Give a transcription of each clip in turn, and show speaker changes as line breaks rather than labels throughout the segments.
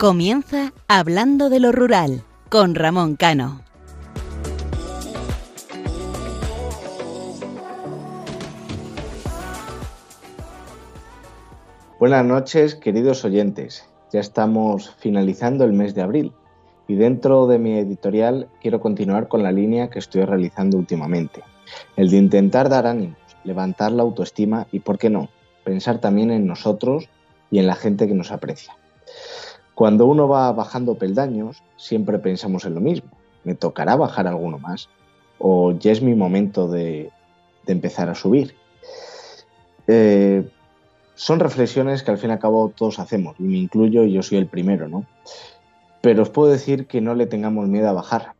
Comienza Hablando de lo Rural con Ramón Cano.
Buenas noches, queridos oyentes. Ya estamos finalizando el mes de abril y dentro de mi editorial quiero continuar con la línea que estoy realizando últimamente, el de intentar dar ánimos, levantar la autoestima y, ¿por qué no?, pensar también en nosotros y en la gente que nos aprecia. Cuando uno va bajando peldaños, siempre pensamos en lo mismo. ¿Me tocará bajar alguno más? ¿O ya es mi momento de, empezar a subir? Eh, son reflexiones que al fin y al cabo todos hacemos, y me incluyo y yo soy el primero, ¿no? Pero os puedo decir que no le tengamos miedo a bajar.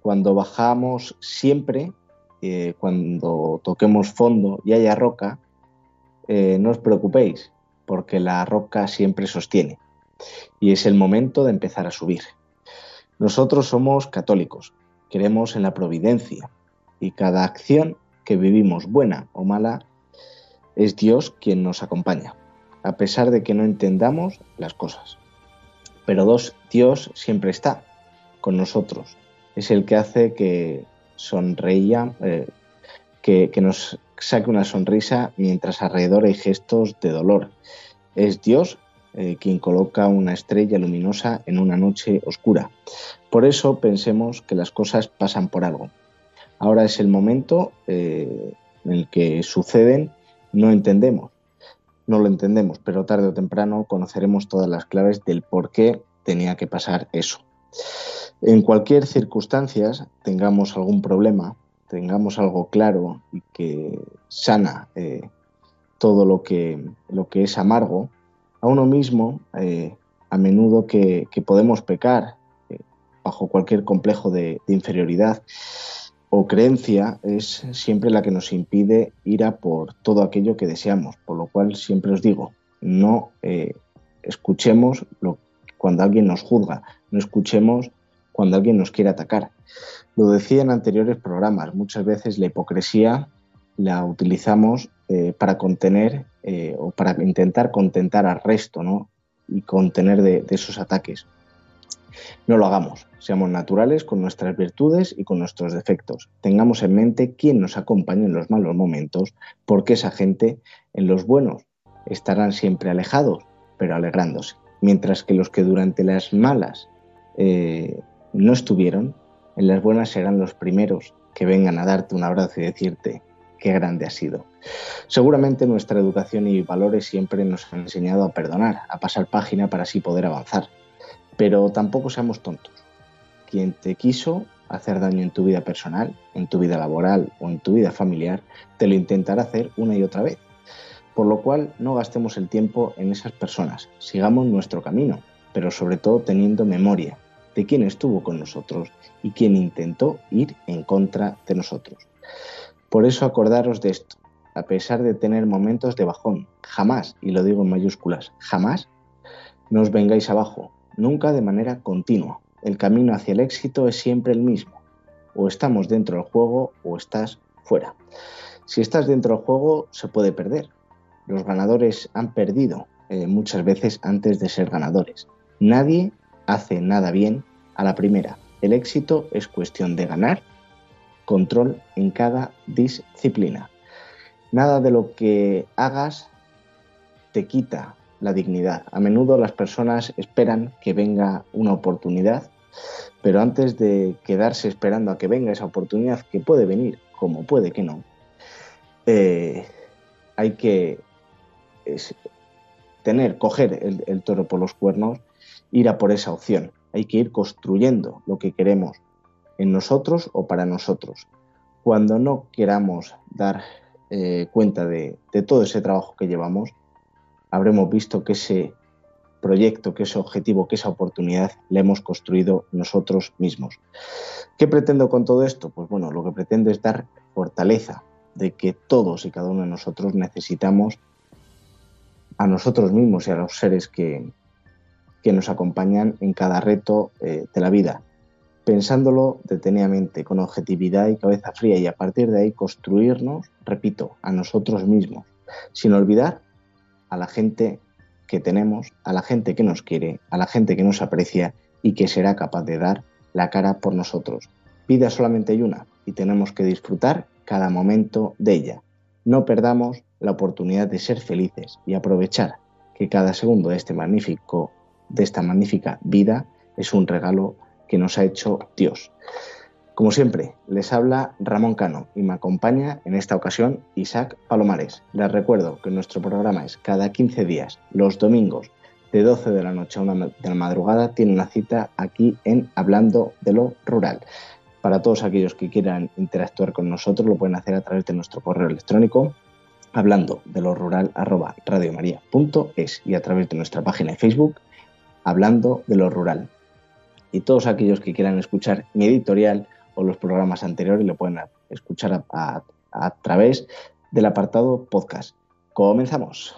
Cuando bajamos siempre, eh, cuando toquemos fondo y haya roca, eh, no os preocupéis, porque la roca siempre sostiene y es el momento de empezar a subir. Nosotros somos católicos, creemos en la providencia y cada acción que vivimos, buena o mala, es Dios quien nos acompaña, a pesar de que no entendamos las cosas. Pero Dios siempre está con nosotros, es el que hace que sonreía, eh, que, que nos saque una sonrisa mientras alrededor hay gestos de dolor. Es Dios eh, quien coloca una estrella luminosa en una noche oscura. Por eso pensemos que las cosas pasan por algo. Ahora es el momento eh, en el que suceden, no entendemos, no lo entendemos, pero tarde o temprano conoceremos todas las claves del por qué tenía que pasar eso. En cualquier circunstancia, tengamos algún problema, tengamos algo claro y que sana eh, todo lo que, lo que es amargo, a uno mismo, eh, a menudo que, podemos pecar eh, bajo cualquier complejo de, inferioridad o creencia, es siempre la que nos impide ir a por todo aquello que deseamos. Por lo cual siempre os digo, no eh, escuchemos cuando alguien nos juzga, no escuchemos cuando alguien nos quiere atacar. Lo decía en anteriores programas, muchas veces la hipocresía la utilizamos para contener eh, o para intentar contentar al resto ¿no? y contener de, esos ataques. No lo hagamos, seamos naturales con nuestras virtudes y con nuestros defectos. Tengamos en mente quién nos acompaña en los malos momentos, porque esa gente en los buenos estarán siempre alejados, pero alegrándose. Mientras que los que durante las malas eh, no estuvieron, en las buenas serán los primeros que vengan a darte un abrazo y decirte, qué grande ha sido. Seguramente nuestra educación y valores siempre nos han enseñado a perdonar, a pasar página para así poder avanzar. Pero tampoco seamos tontos. Quien te quiso hacer daño en tu vida personal, en tu vida laboral o en tu vida familiar, te lo intentará hacer una y otra vez. Por lo cual no gastemos el tiempo en esas personas, sigamos nuestro camino, pero sobre todo teniendo memoria de quién estuvo con nosotros y quién intentó ir en contra de nosotros. Por eso acordaros de esto, a pesar de tener momentos de bajón, jamás, y lo digo en mayúsculas, jamás nos vengáis abajo, nunca de manera continua. El camino hacia el éxito es siempre el mismo. O estamos dentro del juego o estás fuera. Si estás dentro del juego se puede perder. Los ganadores han perdido eh, muchas veces antes de ser ganadores. Nadie hace nada bien a la primera. El éxito es cuestión de ganar control en cada disciplina. Nada de lo que hagas te quita la dignidad. A menudo las personas esperan que venga una oportunidad, pero antes de quedarse esperando a que venga esa oportunidad, que puede venir, como puede que no, eh, hay que tener, coger el, el toro por los cuernos, ir a por esa opción. Hay que ir construyendo lo que queremos en nosotros o para nosotros. Cuando no queramos dar eh, cuenta de, todo ese trabajo que llevamos, habremos visto que ese proyecto, que ese objetivo, que esa oportunidad la hemos construido nosotros mismos. ¿Qué pretendo con todo esto? Pues bueno, lo que pretendo es dar fortaleza de que todos y cada uno de nosotros necesitamos a nosotros mismos y a los seres que, que nos acompañan en cada reto eh, de la vida pensándolo detenidamente, con objetividad y cabeza fría, y a partir de ahí construirnos, repito, a nosotros mismos, sin olvidar a la gente que tenemos, a la gente que nos quiere, a la gente que nos aprecia y que será capaz de dar la cara por nosotros. Vida solamente hay una y tenemos que disfrutar cada momento de ella. No perdamos la oportunidad de ser felices y aprovechar que cada segundo de este de esta magnífica vida es un regalo que nos ha hecho Dios. Como siempre, les habla Ramón Cano y me acompaña en esta ocasión Isaac Palomares. Les recuerdo que nuestro programa es cada 15 días, los domingos, de 12 de la noche a 1 de la madrugada, tiene una cita aquí en Hablando de lo Rural. Para todos aquellos que quieran interactuar con nosotros, lo pueden hacer a través de nuestro correo electrónico hablando de lo rural arroba radiomaria.es y a través de nuestra página de Facebook hablando de lo rural. Y todos aquellos que quieran escuchar mi editorial o los programas anteriores lo pueden escuchar a, través del apartado podcast. Comenzamos.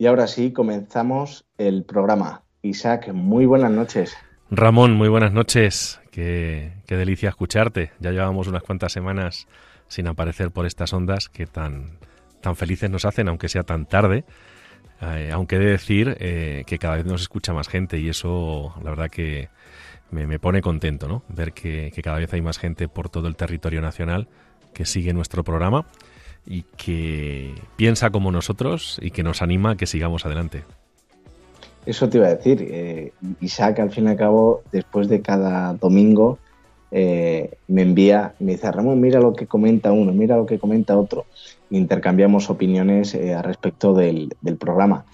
Y ahora sí, comenzamos el programa. Isaac, muy buenas noches.
Ramón, muy buenas noches. Qué, delicia escucharte. Ya llevamos unas cuantas semanas sin aparecer por estas ondas que tan, tan felices nos hacen, aunque sea tan tarde. Eh, aunque he de decir eh, que cada vez nos escucha más gente y eso la verdad que me, pone contento, ¿no? Ver que, que cada vez hay más gente por todo el territorio nacional que sigue nuestro programa y que piensa como nosotros y que nos anima a que sigamos adelante.
Eso te iba a decir. Eh, Isaac, al fin y al cabo, después de cada domingo, eh, me envía, me dice, Ramón, mira lo que comenta uno, mira lo que comenta otro. Intercambiamos opiniones eh, al respecto del, programa.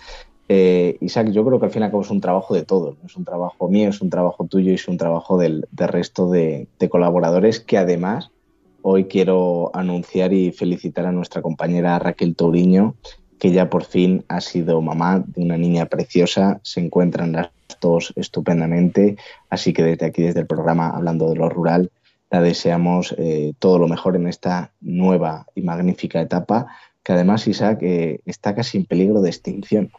Isaac, yo creo que al fin y al cabo es un trabajo de todos. Es un trabajo mío, es un trabajo tuyo y es un trabajo del, resto de, colaboradores que además Hoy quiero anunciar y felicitar a nuestra compañera Raquel Touriño, que ya por fin ha sido mamá de una niña preciosa. Se encuentran las dos estupendamente. Así que desde aquí, desde el programa Hablando de lo Rural, la deseamos eh, todo lo mejor en esta nueva y magnífica etapa, que además, Isaac, eh, está casi en peligro de extinción.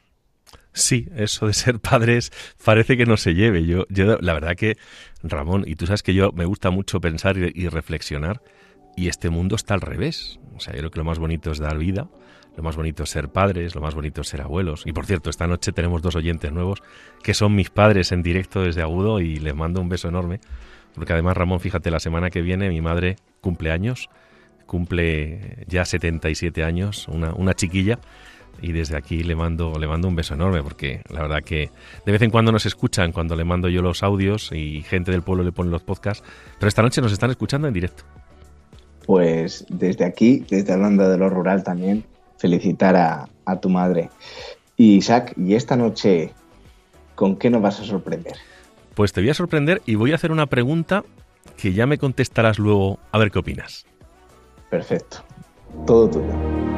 Sí, eso de ser padres parece que no se lleve. Yo, yo la verdad que, Ramón, y tú sabes que yo me gusta mucho pensar y reflexionar, y este mundo está al revés. O sea, yo creo que lo más bonito es dar vida, lo más bonito es ser padres, lo más bonito es ser abuelos. Y por cierto, esta noche tenemos dos oyentes nuevos que son mis padres en directo desde Agudo y les mando un beso enorme. Porque además, Ramón, fíjate, la semana que viene mi madre cumple años, cumple ya 77 años, una, una chiquilla. Y desde aquí le mando, le mando un beso enorme porque la verdad que de vez en cuando nos escuchan cuando le mando yo los audios y gente del pueblo le pone los podcasts, pero esta noche nos están escuchando en directo
pues desde aquí, desde Hablando de lo Rural también, felicitar a, tu madre. Y Isaac, ¿y esta noche con qué nos vas a sorprender?
Pues te voy a sorprender y voy a hacer una pregunta que ya me contestarás luego a ver qué opinas.
Perfecto. Todo tuyo.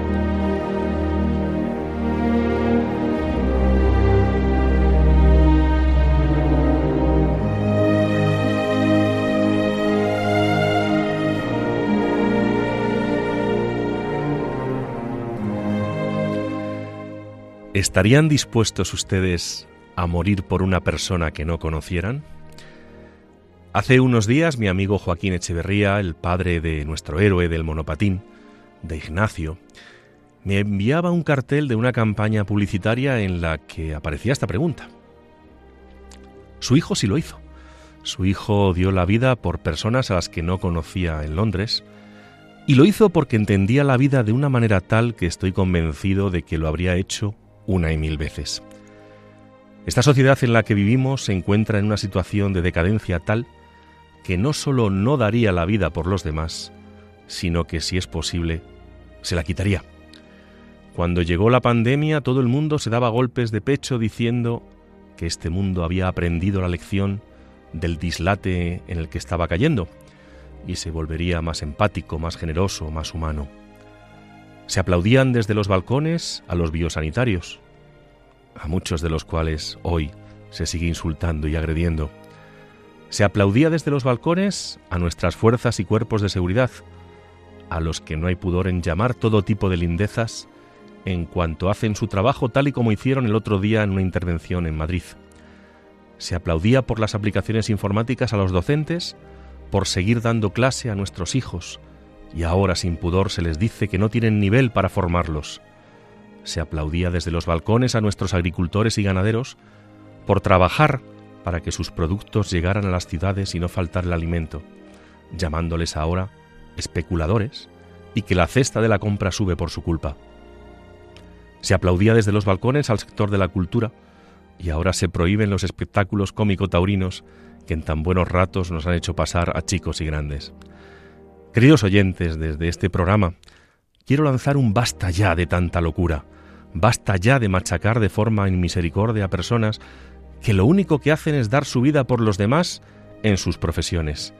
¿Estarían dispuestos ustedes a morir por una persona que no conocieran? Hace unos días mi amigo Joaquín Echeverría, el padre de nuestro héroe del monopatín, de Ignacio, me enviaba un cartel de una campaña publicitaria en la que aparecía esta pregunta. Su hijo sí lo hizo. Su hijo dio la vida por personas a las que no conocía en Londres, y lo hizo porque entendía la vida de una manera tal que estoy convencido de que lo habría hecho una y mil veces. Esta sociedad en la que vivimos se encuentra en una situación de decadencia tal que no solo no daría la vida por los demás, sino que si es posible, se la quitaría. Cuando llegó la pandemia todo el mundo se daba golpes de pecho diciendo que este mundo había aprendido la lección del dislate en el que estaba cayendo y se volvería más empático, más generoso, más humano. Se aplaudían desde los balcones a los biosanitarios, a muchos de los cuales hoy se sigue insultando y agrediendo. Se aplaudía desde los balcones a nuestras fuerzas y cuerpos de seguridad, a los que no hay pudor en llamar todo tipo de lindezas en cuanto hacen su trabajo tal y como hicieron el otro día en una intervención en Madrid. Se aplaudía por las aplicaciones informáticas a los docentes, por seguir dando clase a nuestros hijos, y ahora sin pudor se les dice que no tienen nivel para formarlos. Se aplaudía desde los balcones a nuestros agricultores y ganaderos por trabajar para que sus productos llegaran a las ciudades y no faltar el alimento, llamándoles ahora especuladores y que la cesta de la compra sube por su culpa. Se aplaudía desde los balcones al sector de la cultura y ahora se prohíben los espectáculos cómico-taurinos que en tan buenos ratos nos han hecho pasar a chicos y grandes. Queridos oyentes, desde este programa quiero lanzar un basta ya de tanta locura, basta ya de machacar de forma inmisericordia a personas que lo único que hacen es dar su vida por los demás en sus profesiones,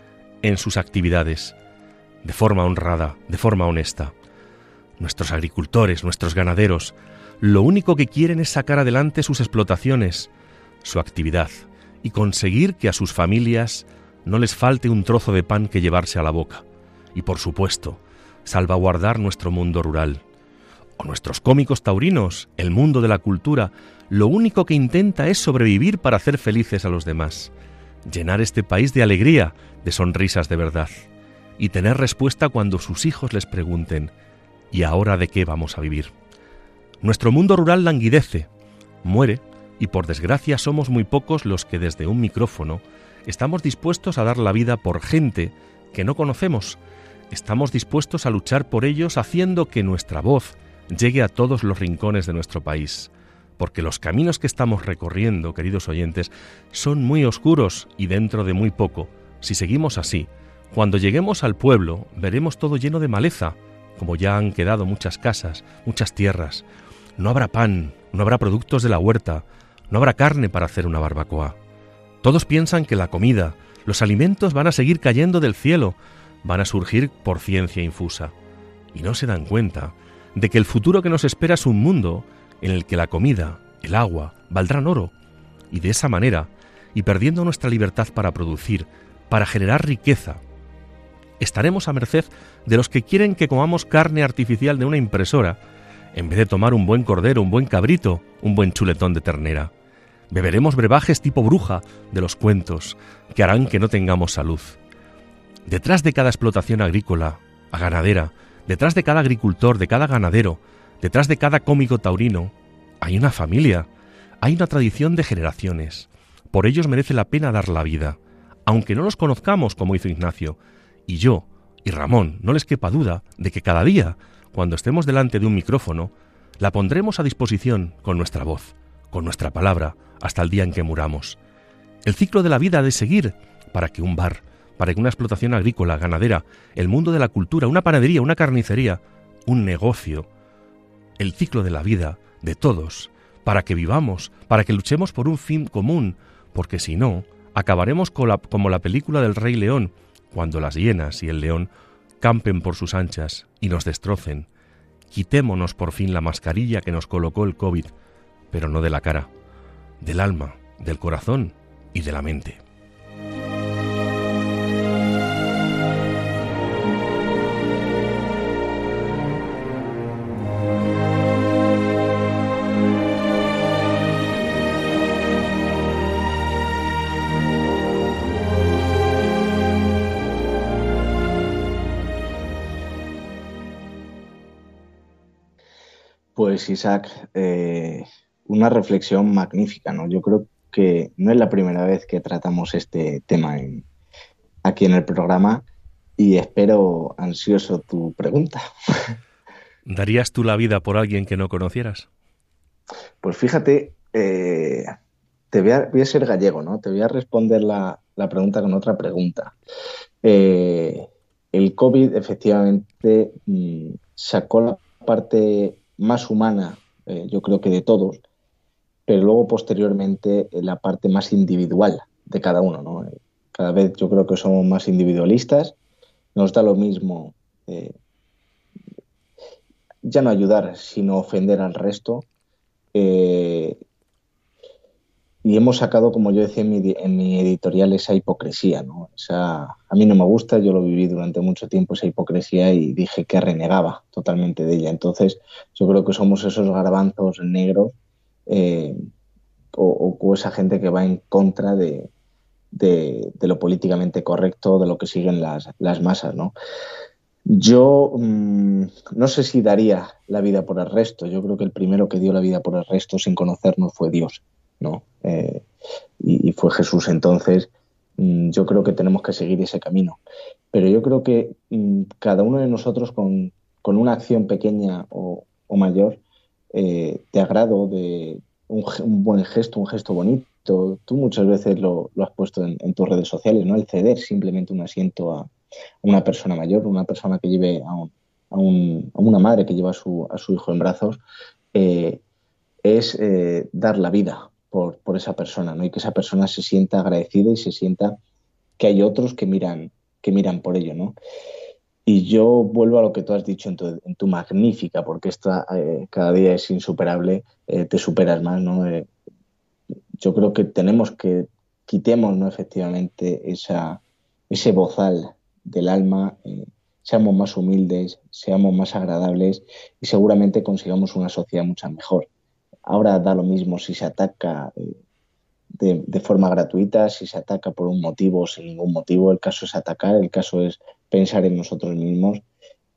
en sus actividades, de forma honrada, de forma honesta nuestros agricultores, nuestros ganaderos, lo único que quieren es sacar adelante sus explotaciones, su actividad, y conseguir que a sus familias no les falte un trozo de pan que llevarse a la boca. Y por supuesto, salvaguardar nuestro mundo rural. O nuestros cómicos taurinos, el mundo de la cultura, lo único que intenta es sobrevivir para hacer felices a los demás, llenar este país de alegría, de sonrisas de verdad, y tener respuesta cuando sus hijos les pregunten ¿Y ahora de qué vamos a vivir? Nuestro mundo rural languidece, muere, y por desgracia somos muy pocos los que desde un micrófono estamos dispuestos a dar la vida por gente que no conocemos. Estamos dispuestos a luchar por ellos haciendo que nuestra voz llegue a todos los rincones de nuestro país. Porque los caminos que estamos recorriendo, queridos oyentes, son muy oscuros y dentro de muy poco, si seguimos así, cuando lleguemos al pueblo veremos todo lleno de maleza, como ya han quedado muchas casas, muchas tierras. No habrá pan, no habrá productos de la huerta, no habrá carne para hacer una barbacoa. Todos piensan que la comida, los alimentos van a seguir cayendo del cielo, van a surgir por ciencia infusa. Y no se dan cuenta de que el futuro que nos espera es un mundo en el que la comida, el agua, valdrán oro. Y de esa manera, y perdiendo nuestra libertad para producir, para generar riqueza, estaremos a merced de los que quieren que comamos carne artificial de una impresora, en vez de tomar un buen cordero, un buen cabrito, un buen chuletón de ternera. Beberemos brebajes tipo bruja de los cuentos, que harán que no tengamos salud. Detrás de cada explotación agrícola, a ganadera, detrás de cada agricultor, de cada ganadero, detrás de cada cómico taurino, hay una familia, hay una tradición de generaciones. Por ellos merece la pena dar la vida, aunque no los conozcamos como hizo Ignacio, y yo y Ramón, no les quepa duda de que cada día, cuando estemos delante de un micrófono, la pondremos a disposición con nuestra voz, con nuestra palabra, hasta el día en que muramos. El ciclo de la vida ha de seguir para que un bar, para que una explotación agrícola, ganadera, el mundo de la cultura, una panadería, una carnicería, un negocio, el ciclo de la vida de todos, para que vivamos, para que luchemos por un fin común, porque si no, acabaremos como la película del Rey León, cuando las hienas y el león campen por sus anchas y nos destrocen, quitémonos por fin la mascarilla que nos colocó el COVID, pero no de la cara, del alma, del corazón y de la mente.
Pues Isaac, eh, una reflexión magnífica, ¿no? Yo creo que no es la primera vez que tratamos este tema aquí en el programa y espero ansioso tu pregunta.
¿Darías tú la vida por alguien que no conocieras?
Pues fíjate, eh, te voy a, ser gallego, ¿no? Te voy a responder la, pregunta con otra pregunta. Eh, el COVID efectivamente mm, sacó la parte más humana, eh, yo creo que de todos, pero luego posteriormente la parte más individual de cada uno. ¿no? Cada vez yo creo que somos más individualistas, nos da lo mismo eh, ya no ayudar, sino ofender al resto. Eh, y hemos sacado, como yo decía en mi, editorial, esa hipocresía. ¿no? a mí no me gusta, yo lo viví durante mucho tiempo, esa hipocresía, y dije que renegaba totalmente de ella. Entonces, yo creo que somos esos garbanzos negros eh, o, esa gente que va en contra de, lo políticamente correcto, de lo que siguen las, masas. ¿no? Yo mm, no sé si daría la vida por el resto. Yo creo que el primero que dio la vida por el resto sin conocernos fue Dios, ¿no? Eh, y, fue Jesús. Entonces, mm, yo creo que tenemos que seguir ese camino. Pero yo creo que mm, cada uno de nosotros con, una acción pequeña o, mayor, eh, de agrado, de un, buen gesto, un gesto bonito, tú muchas veces lo, has puesto en, tus redes sociales, ¿no? El ceder simplemente un asiento a, una persona mayor, una persona que lleve a, una madre que lleva a su, a su hijo en brazos, eh, es eh, dar la vida por, esa persona, ¿no? Y que esa persona se sienta agradecida y se sienta que hay otros que miran, que miran por ello, ¿no? Y yo vuelvo a lo que tú has dicho en tu, magnífica, porque esta eh, cada día es insuperable, te superas más, ¿no? yo creo que tenemos que quitemos, ¿no? Efectivamente, esa, ese bozal del alma, eh, seamos más humildes, seamos más agradables y seguramente consigamos una sociedad mucho mejor. Ahora da lo mismo si se ataca de, forma gratuita, si se ataca por un motivo o sin ningún motivo. El caso es atacar, el caso es pensar en nosotros mismos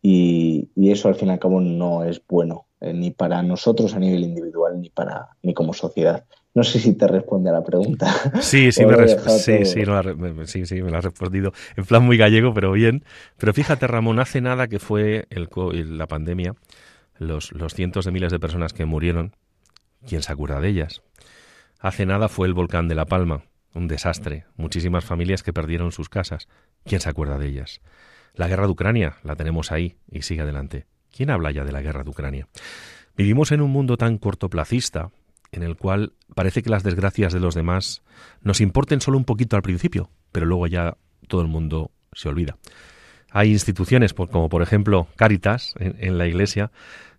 y, eso al fin y al cabo no es bueno, eh, ni para nosotros a nivel individual ni, para, ni como sociedad. No sé si te responde a la pregunta.
Sí, sí, me, sí, sí, sí, me lo has respondido en plan muy gallego, pero bien. Pero fíjate, Ramón, hace nada que fue el, la pandemia, los, los cientos de miles de personas que murieron, ¿quién se acuerda de ellas? Hace nada fue el volcán de La Palma, un desastre, muchísimas familias que perdieron sus casas, ¿quién se acuerda de ellas? La guerra de Ucrania, la tenemos ahí y sigue adelante. ¿Quién habla ya de la guerra de Ucrania? Vivimos en un mundo tan cortoplacista, en el cual parece que las desgracias de los demás nos importen solo un poquito al principio, pero luego ya todo el mundo se olvida. Hay instituciones como por ejemplo Caritas en, la Iglesia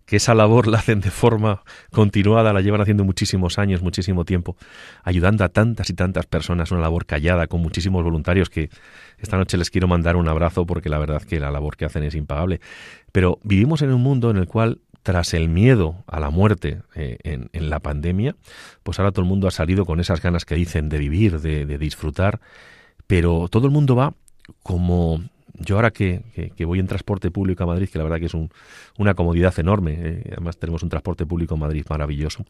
que esa labor la hacen de forma continuada, la llevan haciendo muchísimos años, muchísimo tiempo, ayudando a tantas y tantas personas, una labor callada, con muchísimos voluntarios que esta noche les quiero mandar un abrazo porque la verdad que la labor que hacen es impagable. Pero vivimos en un mundo en el cual tras el miedo a la muerte eh, en, la pandemia, pues ahora todo el mundo ha salido con esas ganas que dicen de vivir, de, de disfrutar, pero todo el mundo va como yo ahora que, voy en transporte público a Madrid, que la verdad que es una comodidad enorme, eh, además tenemos un transporte público en Madrid maravilloso,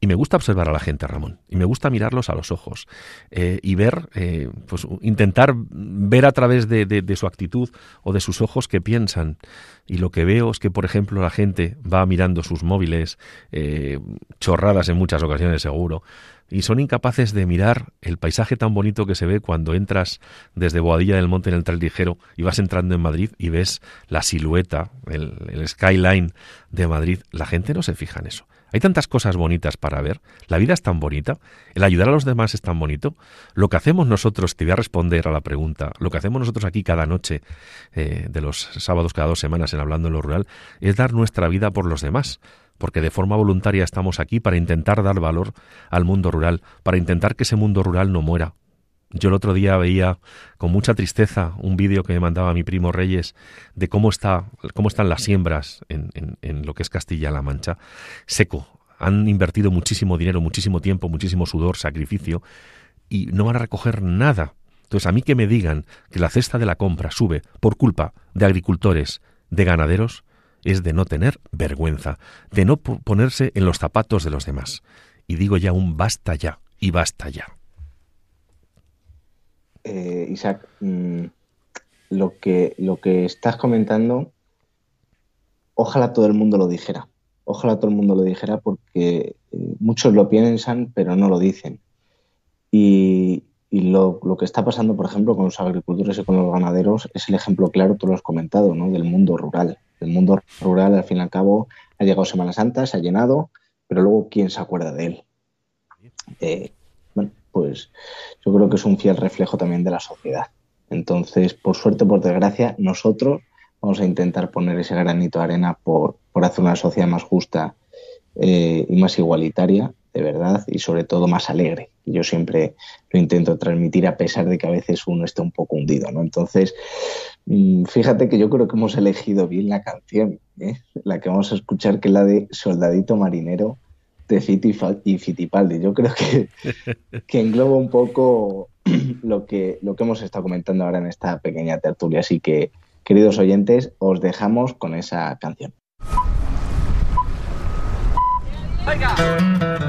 y me gusta observar a la gente, Ramón, y me gusta mirarlos a los ojos eh, y ver, eh, pues intentar ver a través de, de, su actitud o de sus ojos qué piensan. Y lo que veo es que, por ejemplo, la gente va mirando sus móviles, chorradas en muchas ocasiones seguro, y son incapaces de mirar el paisaje tan bonito que se ve cuando entras desde Boadilla del Monte en el tren ligero y vas entrando en Madrid y ves la silueta, el, skyline de Madrid. La gente no se fija en eso. Hay tantas cosas bonitas para ver, la vida es tan bonita, el ayudar a los demás es tan bonito. Lo que hacemos nosotros, te voy a responder a la pregunta, lo que hacemos nosotros aquí cada noche, eh, de los sábados cada dos semanas en Hablando en lo Rural, es dar nuestra vida por los demás porque de forma voluntaria estamos aquí para intentar dar valor al mundo rural, para intentar que ese mundo rural no muera. Yo el otro día veía con mucha tristeza un vídeo que me mandaba mi primo Reyes de cómo, está, cómo están las siembras en, en lo que es Castilla-La Mancha, seco. Han invertido muchísimo dinero, muchísimo tiempo, muchísimo sudor, sacrificio, y no van a recoger nada. Entonces, a mí que me digan que la cesta de la compra sube por culpa de agricultores, de ganaderos, es de no tener vergüenza, de no ponerse en los zapatos de los demás. Y digo ya un basta ya, y basta ya.
Eh, Isaac, mm, lo, que, lo que estás comentando, ojalá todo el mundo lo dijera. Ojalá todo el mundo lo dijera porque eh, muchos lo piensan pero no lo dicen. Y, lo, que está pasando, por ejemplo, con los agricultores y con los ganaderos es el ejemplo claro, tú lo has comentado, ¿no? del mundo rural. El mundo rural, al fin y al cabo, ha llegado Semana Santa, se ha llenado, pero luego, ¿quién se acuerda de él? Eh, bueno, pues yo creo que es un fiel reflejo también de la sociedad. Entonces, por suerte, por desgracia, nosotros vamos a intentar poner ese granito de arena por, por hacer una sociedad más justa eh, y más igualitaria, de verdad, y sobre todo más alegre. Yo siempre lo intento transmitir a pesar de que a veces uno está un poco hundido, ¿no? Entonces, mm, fíjate que yo creo que hemos elegido bien la canción, ¿eh? la que vamos a escuchar, que es la de Soldadito Marinero de Fiti y Fitipaldi. Yo creo que, que engloba un poco lo que, lo que hemos estado comentando ahora en esta pequeña tertulia. Así que, queridos oyentes, os dejamos con esa canción.
son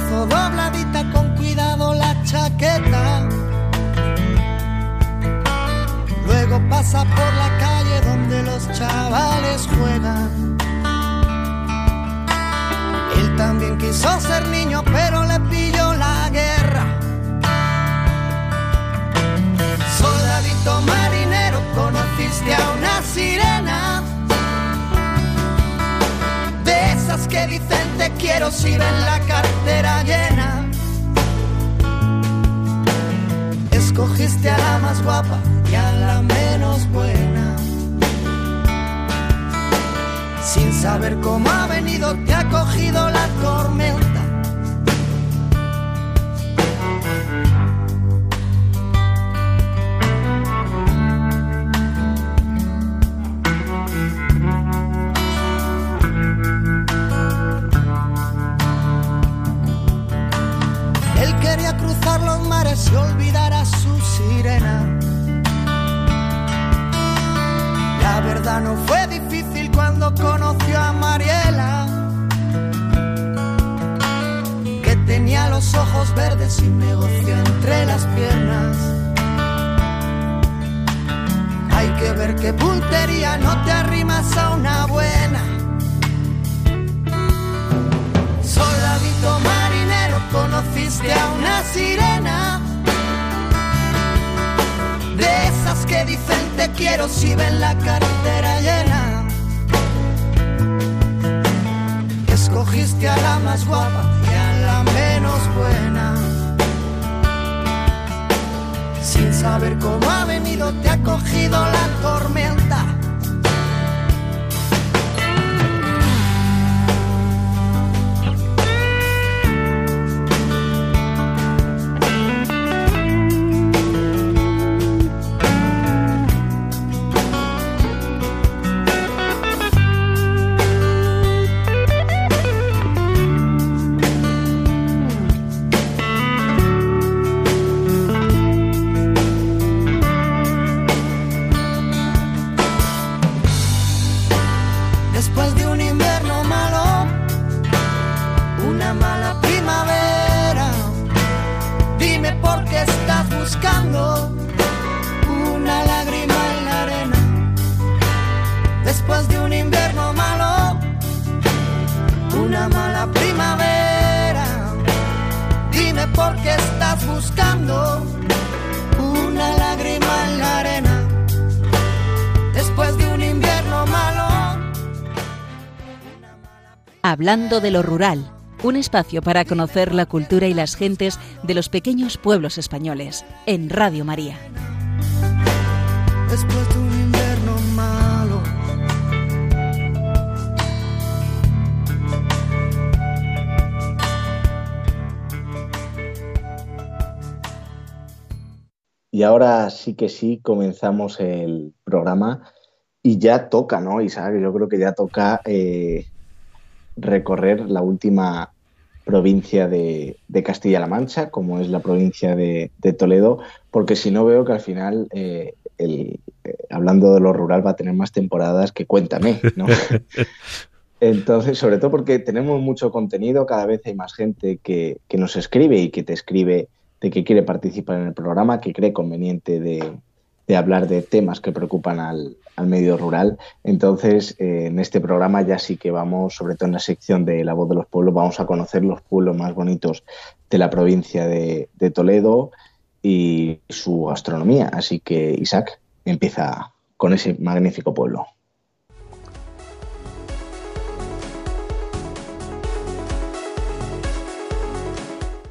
brazo dobladita con cuidado la chaqueta. Luego pasa por la calle donde los chavales juegan. Él también quiso ser niño, pero le pilló la guerra. Soldadito marinero, conociste a una sirena que dicen te quiero si ven la cartera llena. Escogiste a la más guapa y a la menos buena. Sin saber cómo ha venido, te ha cogido la tormenta ojos verdes y negocio entre las piernas. Hay que ver qué puntería no te arrimas a una buena. Soldadito marinero, conociste a una sirena de esas que dicen te quiero si ven la cartera llena. Escogiste a la más guapa buena. Sin saber cómo ha venido, te ha cogido la tormenta
Hablando de lo rural, un espacio para conocer la cultura y las gentes de los pequeños pueblos españoles, en Radio María.
Después de un invierno malo.
Y ahora sí que sí comenzamos el programa y ya toca, ¿no, Isaac? Yo creo que ya toca eh, recorrer la última provincia de, Castilla-La Mancha, como es la provincia de, Toledo, porque si no veo que al final, eh, el, eh, hablando de lo rural, va a tener más temporadas que Cuéntame, ¿no? Entonces, sobre todo porque tenemos mucho contenido, cada vez hay más gente que, que, nos escribe y que te escribe de que quiere participar en el programa, que cree conveniente de, de hablar de temas que preocupan al, medio rural. Entonces, eh, en este programa ya sí que vamos, sobre todo en la sección de La voz de los pueblos, vamos a conocer los pueblos más bonitos de la provincia de, de Toledo y su gastronomía. Así que, Isaac, empieza con ese magnífico pueblo.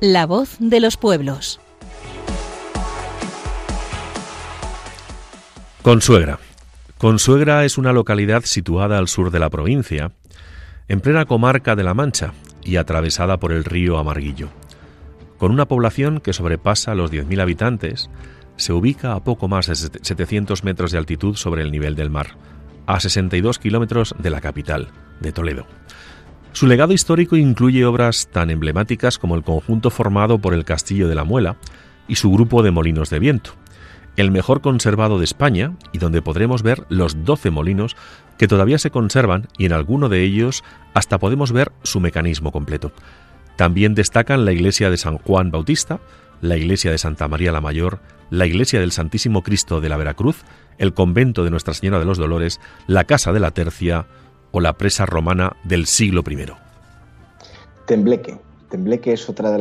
La voz de los pueblos.
Consuegra. Consuegra es una localidad situada al sur de la provincia, en plena comarca de La Mancha y atravesada por el río Amarguillo. Con una población que sobrepasa los 10.000 habitantes, se ubica a poco más de 700 metros de altitud sobre el nivel del mar, a 62 kilómetros de la capital, de Toledo. Su legado histórico incluye obras tan emblemáticas como el conjunto formado por el Castillo de la Muela y su grupo de molinos de viento, el mejor conservado de España y donde podremos ver los 12 molinos que todavía se conservan y en alguno de ellos hasta podemos ver su mecanismo completo. También destacan la iglesia de San Juan Bautista, la iglesia de Santa María la Mayor, la iglesia del Santísimo Cristo de la Veracruz, el convento de Nuestra Señora de los Dolores, la casa de la Tercia o la presa romana del siglo I.
Tembleque, Tembleque es otra de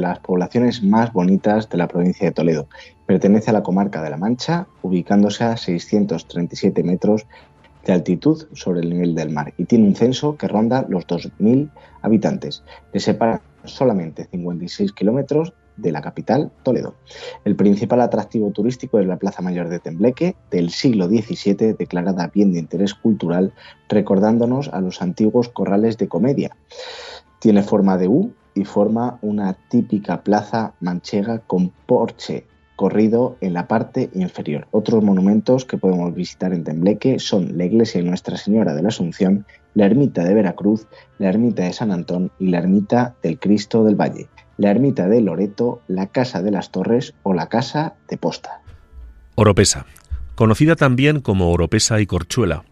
las, poblaciones más bonitas de la provincia de Toledo. Pertenece a la comarca de La Mancha, ubicándose a 637 metros de altitud sobre el nivel del mar y tiene un censo que ronda los 2.000 habitantes. Le separa solamente 56 kilómetros de la capital, Toledo. El principal atractivo turístico es la Plaza Mayor de Tembleque, del siglo XVII, declarada bien de interés cultural, recordándonos a los antiguos corrales de comedia. Tiene forma de U y forma una típica plaza manchega con porche corrido en la parte inferior. Otros monumentos que podemos visitar en Tembleque son la iglesia de Nuestra Señora de la Asunción, la ermita de Veracruz, la ermita de San Antón y la ermita del Cristo del Valle, la ermita de Loreto, la casa de las Torres o la casa de Posta.
Oropesa, conocida también como Oropesa y Corchuela,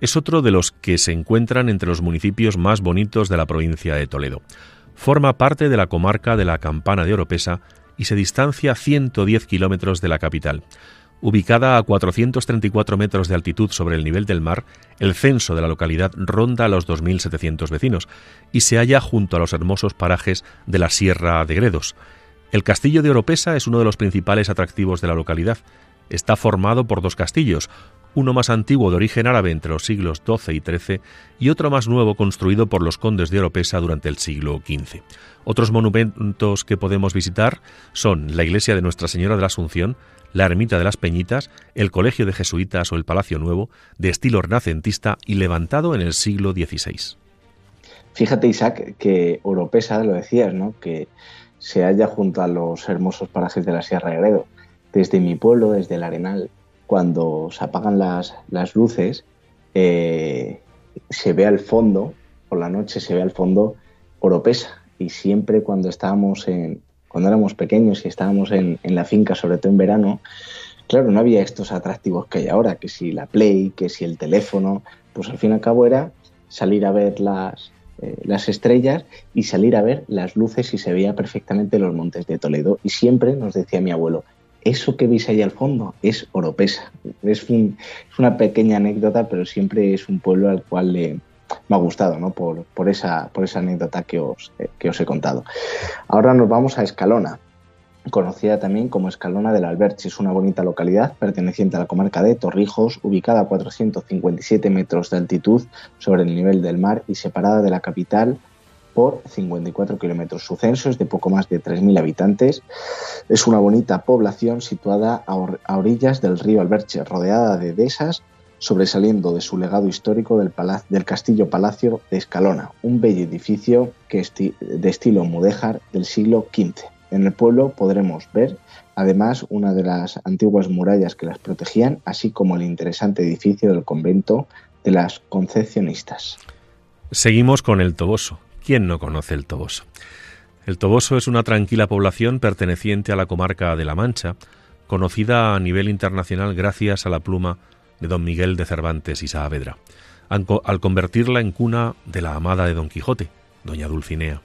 es otro de los que se encuentran entre los municipios más bonitos de la provincia de Toledo. Forma parte de la comarca de la Campana de Oropesa y se distancia 110 kilómetros de la capital. Ubicada a 434 metros de altitud sobre el nivel del mar, el censo de la localidad ronda a los 2.700 vecinos y se halla junto a los hermosos parajes de la Sierra de Gredos. El castillo de Oropesa es uno de los principales atractivos de la localidad. Está formado por dos castillos, uno más antiguo de origen árabe entre los siglos XII y XIII y otro más nuevo construido por los condes de Oropesa durante el siglo XV. Otros monumentos que podemos visitar son la iglesia de Nuestra Señora de la Asunción, la ermita de las Peñitas, el Colegio de Jesuitas o el Palacio Nuevo, de estilo renacentista y levantado en el siglo XVI.
Fíjate, Isaac, que Oropesa, lo decías, ¿no? que se halla junto a los hermosos parajes de la Sierra de Gredo. Desde mi pueblo, desde el Arenal, cuando se apagan las, luces, eh, se ve al fondo, por la noche se ve al fondo Oropesa. Y siempre cuando estábamos en, cuando éramos pequeños y estábamos en, la finca, sobre todo en verano, claro, no había estos atractivos que hay ahora, que si la Play, que si el teléfono, pues al fin y al cabo era salir a ver las, eh, las estrellas y salir a ver las luces y se veía perfectamente los montes de Toledo. Y siempre nos decía mi abuelo, eso que veis ahí al fondo es Oropesa. Es, una pequeña anécdota, pero siempre es un pueblo al cual le, me ha gustado, ¿no? Por, esa, por esa anécdota que os, eh, que os he contado. Ahora nos vamos a Escalona, conocida también como Escalona del Alberche. Es una bonita localidad perteneciente a la comarca de Torrijos, ubicada a 457 metros de altitud sobre el nivel del mar y separada de la capital por 54 kilómetros. Su censo es de poco más de 3.000 habitantes. Es una bonita población situada a, orillas del río Alberche, rodeada de dehesas, sobresaliendo de su legado histórico del, del Castillo Palacio de Escalona, un bello edificio de estilo mudéjar del siglo XV. En el pueblo podremos ver además una de las antiguas murallas que las protegían, así como el interesante edificio del convento de las Concepcionistas.
Seguimos con el Toboso, ¿Quién no conoce el Toboso? El Toboso es una tranquila población perteneciente a la comarca de La Mancha, conocida a nivel internacional gracias a la pluma de don Miguel de Cervantes y Saavedra, al convertirla en cuna de la amada de don Quijote, doña Dulcinea.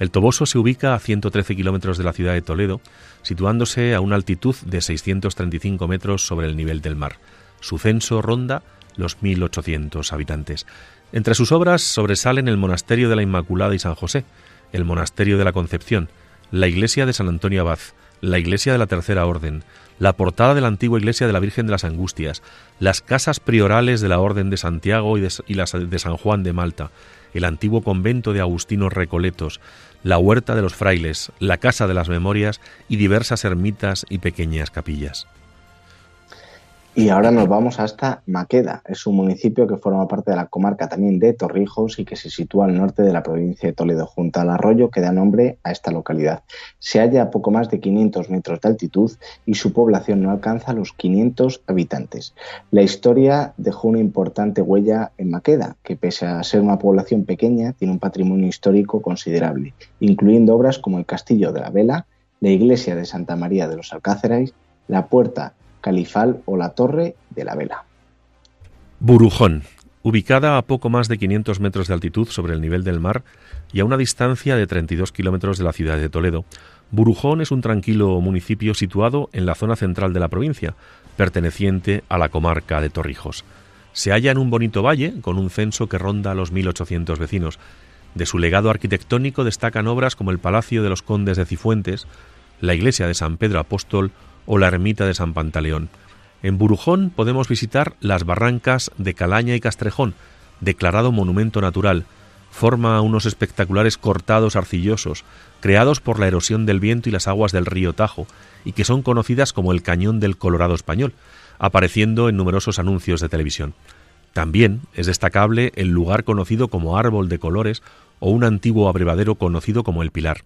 El Toboso se ubica a 113 kilómetros de la ciudad de Toledo, situándose a una altitud de 635 metros sobre el nivel del mar. Su censo ronda los 1.800 habitantes. Entre sus obras sobresalen el Monasterio de la Inmaculada y San José, el Monasterio de la Concepción, la Iglesia de San Antonio Abad, la Iglesia de la Tercera Orden, la portada de la antigua Iglesia de la Virgen de las Angustias, las casas priorales de la Orden de Santiago y, de, las de San Juan de Malta, el antiguo convento de Agustinos Recoletos, la huerta de los frailes, la casa de las memorias y diversas ermitas y pequeñas capillas.
Y ahora nos vamos hasta Maqueda. Es un municipio que forma parte de la comarca también de Torrijos y que se sitúa al norte de la provincia de Toledo, junto al arroyo que da nombre a esta localidad. Se halla a poco más de 500 metros de altitud y su población no alcanza los 500 habitantes. La historia dejó una importante huella en Maqueda, que pese a ser una población pequeña, tiene un patrimonio histórico considerable, incluyendo obras como el Castillo de la Vela, la iglesia de Santa María de los Alcáceres, la puerta Califal o la Torre de la Vela.
Burujón, ubicada a poco más de 500 metros de altitud sobre el nivel del mar y a una distancia de 32 kilómetros de la ciudad de Toledo, Burujón es un tranquilo municipio situado en la zona central de la provincia, perteneciente a la comarca de Torrijos. Se halla en un bonito valle con un censo que ronda los 1.800 vecinos. De su legado arquitectónico destacan obras como el Palacio de los Condes de Cifuentes, la iglesia de San Pedro Apóstol o la ermita de San Pantaleón. En Burujón podemos visitar las barrancas de Calaña y Castrejón, declarado monumento natural. Forma unos espectaculares cortados arcillosos, creados por la erosión del viento y las aguas del río Tajo, y que son conocidas como el Cañón del Colorado Español, apareciendo en numerosos anuncios de televisión. También es destacable el lugar conocido como Árbol de Colores o un antiguo abrevadero conocido como el Pilar.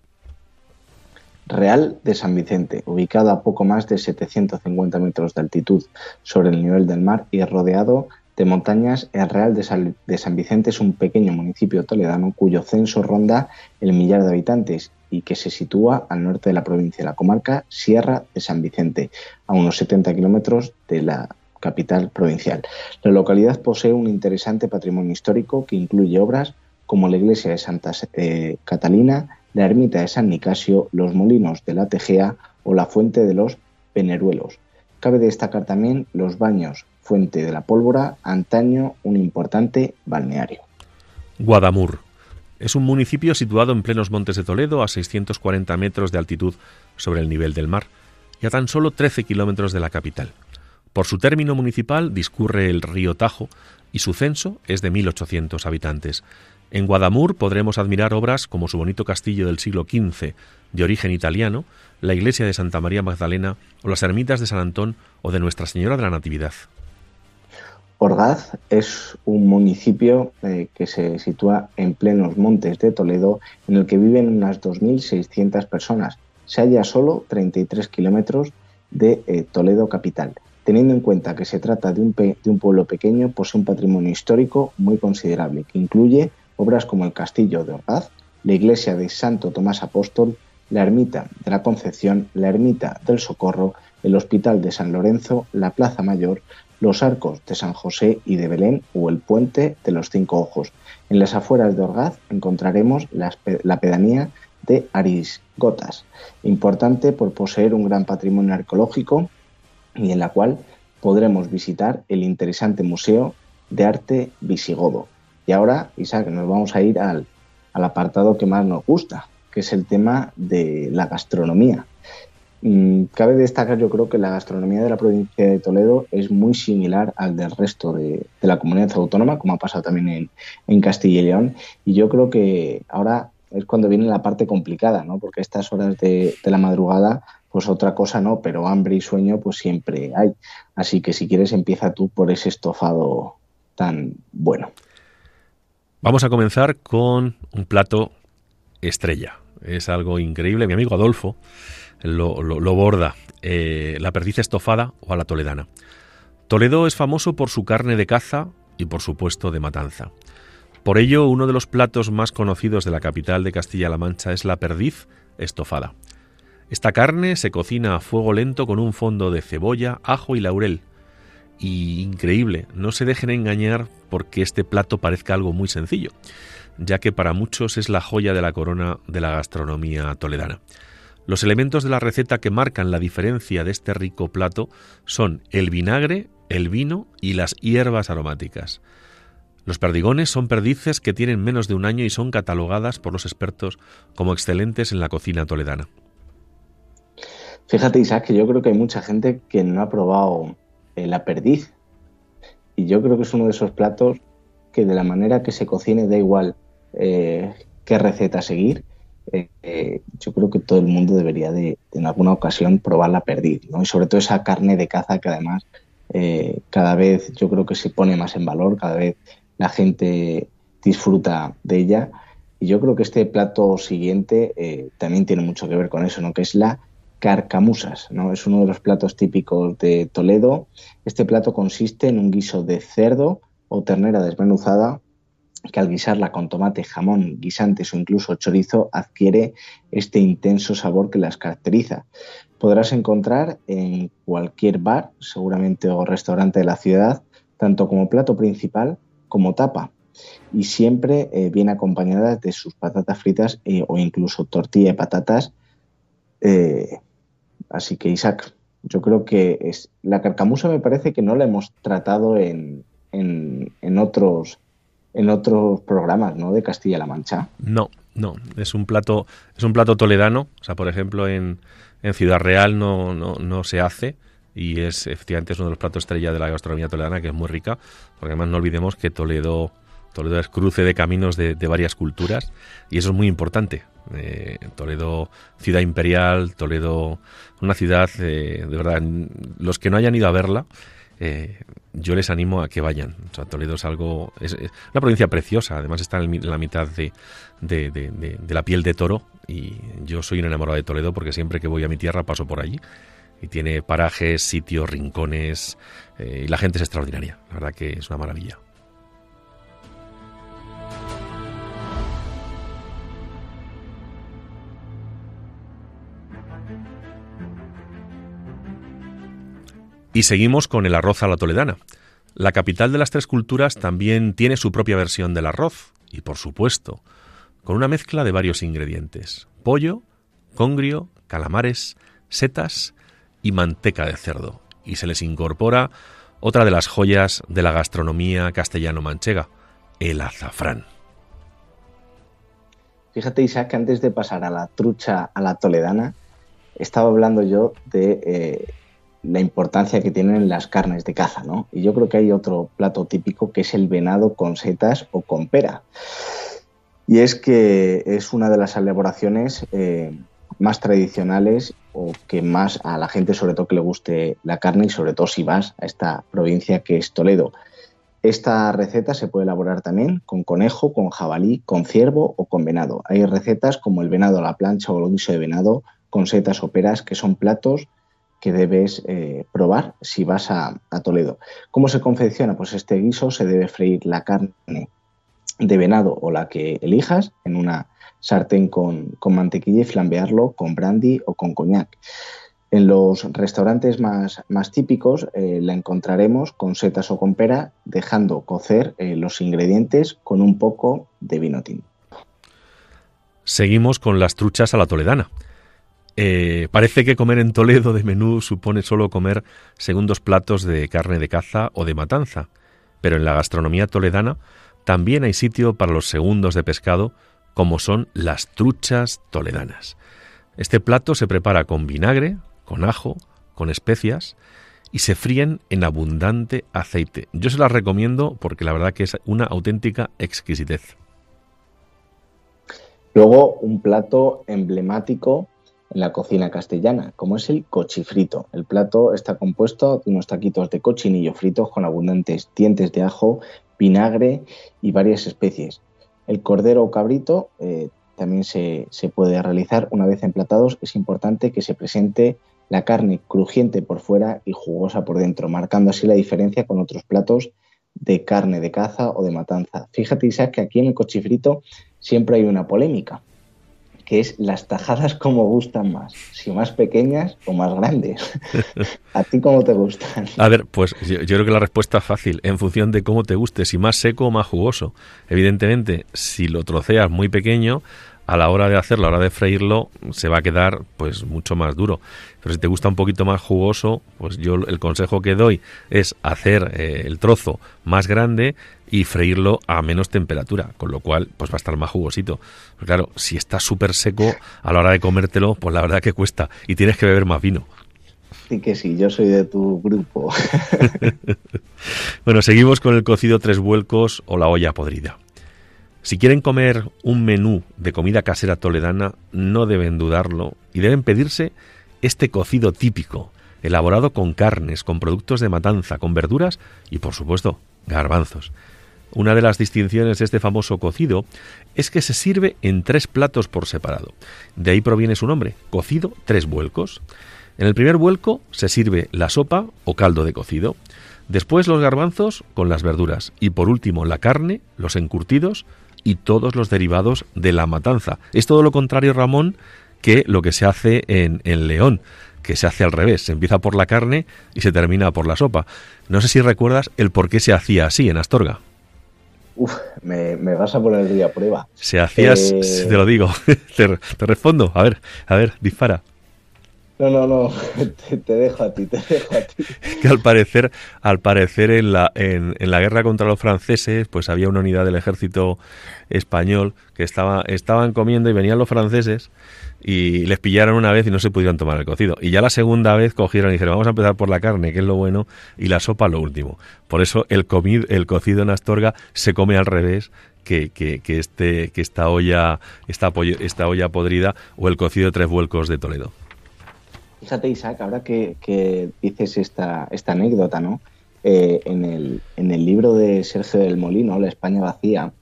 Real de San Vicente, ubicado a poco más de 750 metros de altitud sobre el nivel del mar y rodeado de montañas, el Real de San, Vicente es un pequeño municipio toledano cuyo censo ronda el millar de habitantes y que se sitúa al norte de la provincia, de la comarca Sierra de San Vicente, a unos 70 kilómetros de la capital provincial. La localidad posee un interesante patrimonio histórico que incluye obras como la iglesia de Santa eh, Catalina, la ermita de San Nicasio, los molinos de la Tejea o la fuente de los Peneruelos. Cabe destacar también los baños Fuente de la Pólvora, antaño un importante balneario.
Guadamur. Es un municipio situado en plenos montes de Toledo, a 640 metros de altitud sobre el nivel del mar, y a tan solo 13 kilómetros de la capital. Por su término municipal discurre el río Tajo y su censo es de 1.800 habitantes. En Guadamur podremos admirar obras como su bonito castillo del siglo XV, de origen italiano, la iglesia de Santa María Magdalena o las ermitas de San Antón o de Nuestra Señora de la Natividad.
Orgaz es un municipio eh, que se sitúa en plenos montes de Toledo, en el que viven unas 2.600 personas. Se halla solo 33 kilómetros de eh, Toledo capital. Teniendo en cuenta que se trata de un, de un pueblo pequeño, posee un patrimonio histórico muy considerable, que incluye obras como el Castillo de Orgaz, la iglesia de Santo Tomás Apóstol, la ermita de la Concepción, la ermita del Socorro, el Hospital de San Lorenzo, la Plaza Mayor, los arcos de San José y de Belén o el puente de los Cinco Ojos. En las afueras de Orgaz encontraremos la pedanía de Arisgotas, importante por poseer un gran patrimonio arqueológico y en la cual podremos visitar el interesante Museo de Arte Visigodo, y ahora, Isaac, nos vamos a ir al, apartado que más nos gusta, que es el tema de la gastronomía. Mm, cabe destacar, yo creo que la gastronomía de la provincia de Toledo es muy similar al del resto de, la comunidad autónoma, como ha pasado también en, Castilla y León. Y yo creo que ahora es cuando viene la parte complicada, ¿no? Porque estas horas de, de, la madrugada, pues otra cosa no, pero hambre y sueño pues siempre hay. Así que si quieres empieza tú por ese estofado tan bueno.
Vamos a comenzar con un plato estrella. Es algo increíble. Mi amigo Adolfo lo, borda. Eh, la perdiz estofada o a la toledana. Toledo es famoso por su carne de caza y por supuesto de matanza. Por ello, uno de los platos más conocidos de la capital de Castilla-La Mancha es la perdiz estofada. Esta carne se cocina a fuego lento con un fondo de cebolla, ajo y laurel. Y increíble, no se dejen engañar porque este plato parezca algo muy sencillo, ya que para muchos es la joya de la corona de la gastronomía toledana. Los elementos de la receta que marcan la diferencia de este rico plato son el vinagre, el vino y las hierbas aromáticas. Los perdigones son perdices que tienen menos de un año y son catalogadas por los expertos como excelentes en la cocina toledana.
Fíjate, Isaac, que yo creo que hay mucha gente que no ha probado la perdiz. Y yo creo que es uno de esos platos que de la manera que se cocine da igual eh, qué receta seguir. Eh, yo creo que todo el mundo debería de, en alguna ocasión probar la perdiz, ¿no? Y sobre todo esa carne de caza que además cada vez yo creo que se pone más en valor, cada vez la gente disfruta de ella. Y yo creo que este plato siguiente también tiene mucho que ver con eso, ¿no? Que es la carcamusas, ¿no? Es uno de los platos típicos de Toledo. Este plato consiste en un guiso de cerdo o ternera desmenuzada que al guisarla con tomate, jamón, guisantes o incluso chorizo adquiere este intenso sabor que las caracteriza. Podrás encontrar en cualquier bar, seguramente o restaurante de la ciudad, tanto como plato principal como tapa. Y siempre eh, viene acompañada de sus patatas fritas eh, o incluso tortilla de patatas eh, Así que Isaac, yo creo que es, la carcamusa me parece que no la hemos tratado en, en, otros en otros programas, ¿no? De Castilla-La Mancha.
No, no, es un plato es un plato toledano, o sea, por ejemplo en, en Ciudad Real no, no, no se hace y es efectivamente es uno de los platos estrella de la gastronomía toledana que es muy rica, porque además no olvidemos que Toledo Toledo es cruce de caminos de, de varias culturas y eso es muy importante. Eh, Toledo, ciudad imperial, Toledo, una ciudad, eh, de verdad, los que no hayan ido a verla, eh, yo les animo a que vayan. Toledo es algo, es, una provincia preciosa, además está en la mitad de, de, la piel de toro y yo soy un enamorado de Toledo porque siempre que voy a mi tierra paso por allí y tiene parajes, sitios, rincones y la gente es extraordinaria, la verdad que es una maravilla. Y seguimos con el arroz a la toledana. La capital de las tres culturas también tiene su propia versión del arroz, y por supuesto, con una mezcla de varios ingredientes. Pollo, congrio, calamares, setas y manteca de cerdo. Y se les incorpora otra de las joyas de la gastronomía castellano-manchega, el azafrán.
Fíjate, Isaac, que antes de pasar a la trucha a la toledana, estaba hablando yo de eh, la importancia que tienen las carnes de caza, ¿no? Y yo creo que hay otro plato típico que es el venado con setas o con pera. Y es que es una de las elaboraciones eh, más tradicionales o que más a la gente sobre todo que le guste la carne y sobre todo si vas a esta provincia que es Toledo. Esta receta se puede elaborar también con conejo, con jabalí, con ciervo o con venado. Hay recetas como el venado a la plancha o el guiso de venado con setas o peras que son platos que debes eh, probar si vas a, Toledo. ¿Cómo se confecciona? Pues este guiso se debe freír la carne de venado o la que elijas en una sartén con, mantequilla y flambearlo con brandy o con coñac. En los restaurantes más, típicos eh, la encontraremos con setas o con pera, dejando cocer eh, los ingredientes con un poco de vino tinto.
Seguimos con las truchas a la toledana. Eh, parece que comer en Toledo de menú supone solo comer segundos platos de carne de caza o de matanza, pero en la gastronomía toledana también hay sitio para los segundos de pescado, como son las truchas toledanas. Este plato se prepara con vinagre, con ajo, con especias y se fríen en abundante aceite. Yo se las recomiendo porque la verdad que es una auténtica exquisitez.
Luego un plato emblemático en la cocina castellana, como es el cochifrito. El plato está compuesto de unos taquitos de cochinillo fritos con abundantes dientes de ajo, vinagre y varias especies. El cordero o cabrito eh, también se, puede realizar una vez emplatados. Es importante que se presente la carne crujiente por fuera y jugosa por dentro, marcando así la diferencia con otros platos de carne de caza o de matanza. Fíjate, Isaac, que aquí en el cochifrito siempre hay una polémica, que es las tajadas como gustan más, si más pequeñas o más grandes. ¿A ti cómo te gustan?
A ver, pues yo, creo que la respuesta es fácil, en función de cómo te guste, si más seco o más jugoso. Evidentemente, si lo troceas muy pequeño, a la hora de hacerlo, a la hora de freírlo, se va a quedar pues mucho más duro. Pero si te gusta un poquito más jugoso, pues yo el consejo que doy es hacer eh, el trozo más grande y freírlo a menos temperatura, con lo cual pues va a estar más jugosito. Pero claro, si está súper seco a la hora de comértelo, pues la verdad que cuesta y tienes que beber más vino.
Sí que sí, yo soy de tu grupo.
bueno, seguimos con el cocido tres vuelcos o la olla podrida. Si quieren comer un menú de comida casera toledana, no deben dudarlo y deben pedirse este cocido típico, elaborado con carnes, con productos de matanza, con verduras y, por supuesto, garbanzos. Una de las distinciones de este famoso cocido es que se sirve en tres platos por separado. De ahí proviene su nombre, cocido tres vuelcos. En el primer vuelco se sirve la sopa o caldo de cocido, después los garbanzos con las verduras y por último la carne, los encurtidos, y todos los derivados de la matanza. Es todo lo contrario, Ramón, que lo que se hace en, León, que se hace al revés, se empieza por la carne y se termina por la sopa. No sé si recuerdas el por qué se hacía así en Astorga.
Uf, me, vas a poner el día a prueba.
Se hacía, eh, te lo digo, te, te respondo, a ver, a ver, dispara.
No, no, no, te, dejo a ti, te dejo a ti.
que al parecer, al parecer en la, en, en, la guerra contra los franceses, pues había una unidad del ejército español que estaba, estaban comiendo y venían los franceses y les pillaron una vez y no se pudieron tomar el cocido. Y ya la segunda vez cogieron y dijeron, vamos a empezar por la carne, que es lo bueno, y la sopa lo último. Por eso el, comid, el cocido en Astorga se come al revés que, que, que, este, que esta, olla, esta, esta olla podrida o el cocido de tres vuelcos de Toledo.
Fíjate, Isaac, ahora que, dices esta, esta anécdota, ¿no? Eh, en, el, en, el, libro de Sergio del Molino, La España vacía,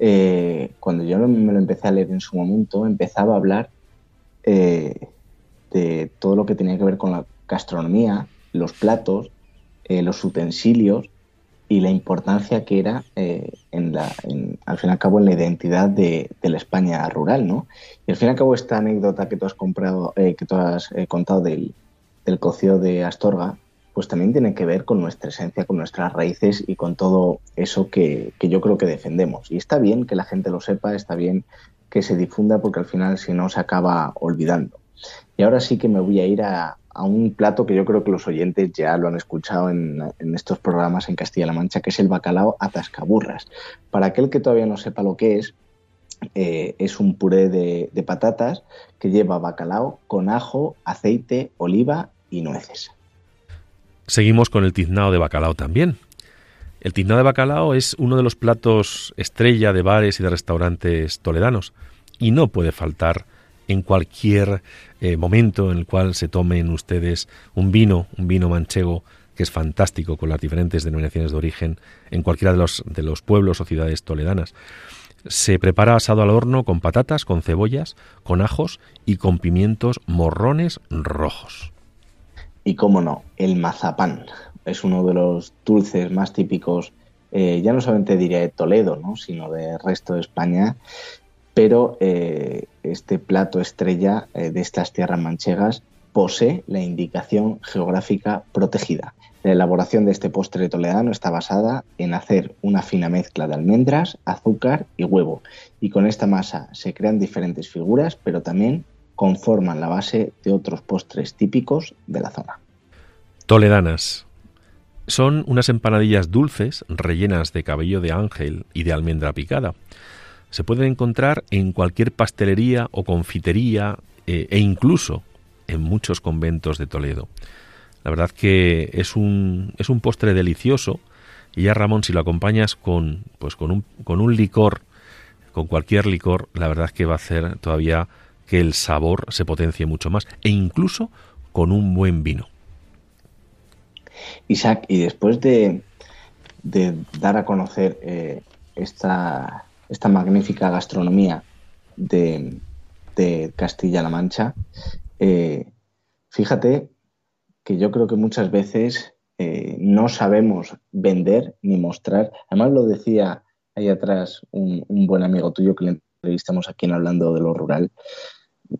eh, cuando yo me lo empecé a leer en su momento, empezaba a hablar eh, de todo lo que tenía que ver con la gastronomía, los platos, los utensilios y la importancia que era eh, al fin y al cabo en la identidad de, la España rural, ¿no? Y al fin y al cabo esta anécdota que tú has comprado, eh, que tú has eh, contado del, del cocido de Astorga, pues también tiene que ver con nuestra esencia, con nuestras raíces y con todo eso que yo creo que defendemos. Y está bien que la gente lo sepa, está bien que se difunda porque al final si no se acaba olvidando. Y ahora sí que me voy a ir a, a un plato que yo creo que los oyentes ya lo han escuchado en, estos programas en Castilla-La Mancha, que es el bacalao atascaburras. Para aquel que todavía no sepa lo que es, eh, es un puré de, patatas que lleva bacalao con ajo, aceite, oliva y nueces.
Seguimos con el tiznado de bacalao también. El tiznado de bacalao es uno de los platos estrella de bares y de restaurantes toledanos y no puede faltar en cualquier eh, momento en el cual se tomen ustedes un vino, un vino manchego que es fantástico con las diferentes denominaciones de origen en cualquiera de los, de los pueblos o ciudades toledanas. Se prepara asado al horno con patatas, con cebollas, con ajos y con pimientos morrones rojos.
Y cómo no, el mazapán es uno de los dulces más típicos, eh, ya no solamente diría de Toledo, ¿no? sino del resto de España pero eh, este plato estrella eh, de estas tierras manchegas posee la indicación geográfica protegida. La elaboración de este postre toledano está basada en hacer una fina mezcla de almendras, azúcar y huevo, y con esta masa se crean diferentes figuras, pero también conforman la base de otros postres típicos de la zona.
Toledanas. Son unas empanadillas dulces rellenas de cabello de ángel y de almendra picada se pueden encontrar en cualquier pastelería o confitería eh, e incluso en muchos conventos de Toledo. La verdad que es un, es un postre delicioso y ya Ramón si lo acompañas con, pues con, un, con un licor, con cualquier licor, la verdad que va a hacer todavía que el sabor se potencie mucho más e incluso con un buen vino.
Isaac, y después de, de dar a conocer eh, esta, esta magnífica gastronomía de, Castilla-La Mancha, eh, fíjate que yo creo que muchas veces eh, no sabemos vender ni mostrar. Además lo decía ahí atrás un, buen amigo tuyo que le entrevistamos aquí en Hablando de lo Rural.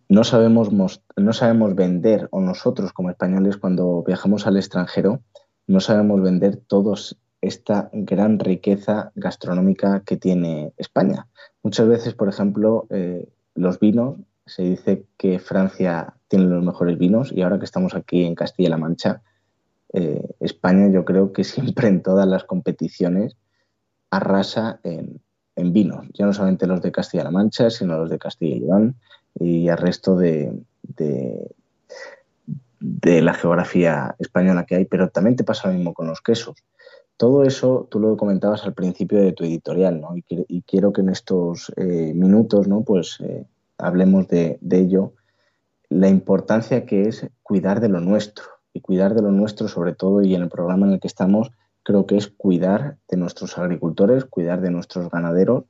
No sabemos, no sabemos vender, o nosotros como españoles cuando viajamos al extranjero, no sabemos vender todos esta gran riqueza gastronómica que tiene España. Muchas veces, por ejemplo, eh, los vinos, se dice que Francia tiene los mejores vinos y ahora que estamos aquí en Castilla-La Mancha, eh, España yo creo que siempre en todas las competiciones arrasa en, vinos, ya no solamente los de Castilla-La Mancha, sino los de Castilla y León y el resto de, de, la geografía española que hay, pero también te pasa lo mismo con los quesos. Todo eso tú lo comentabas al principio de tu editorial, ¿no? Y, quiero que en estos eh, minutos, ¿no? Pues eh, hablemos de, ello, la importancia que es cuidar de lo nuestro. Y cuidar de lo nuestro, sobre todo, y en el programa en el que estamos, creo que es cuidar de nuestros agricultores, cuidar de nuestros ganaderos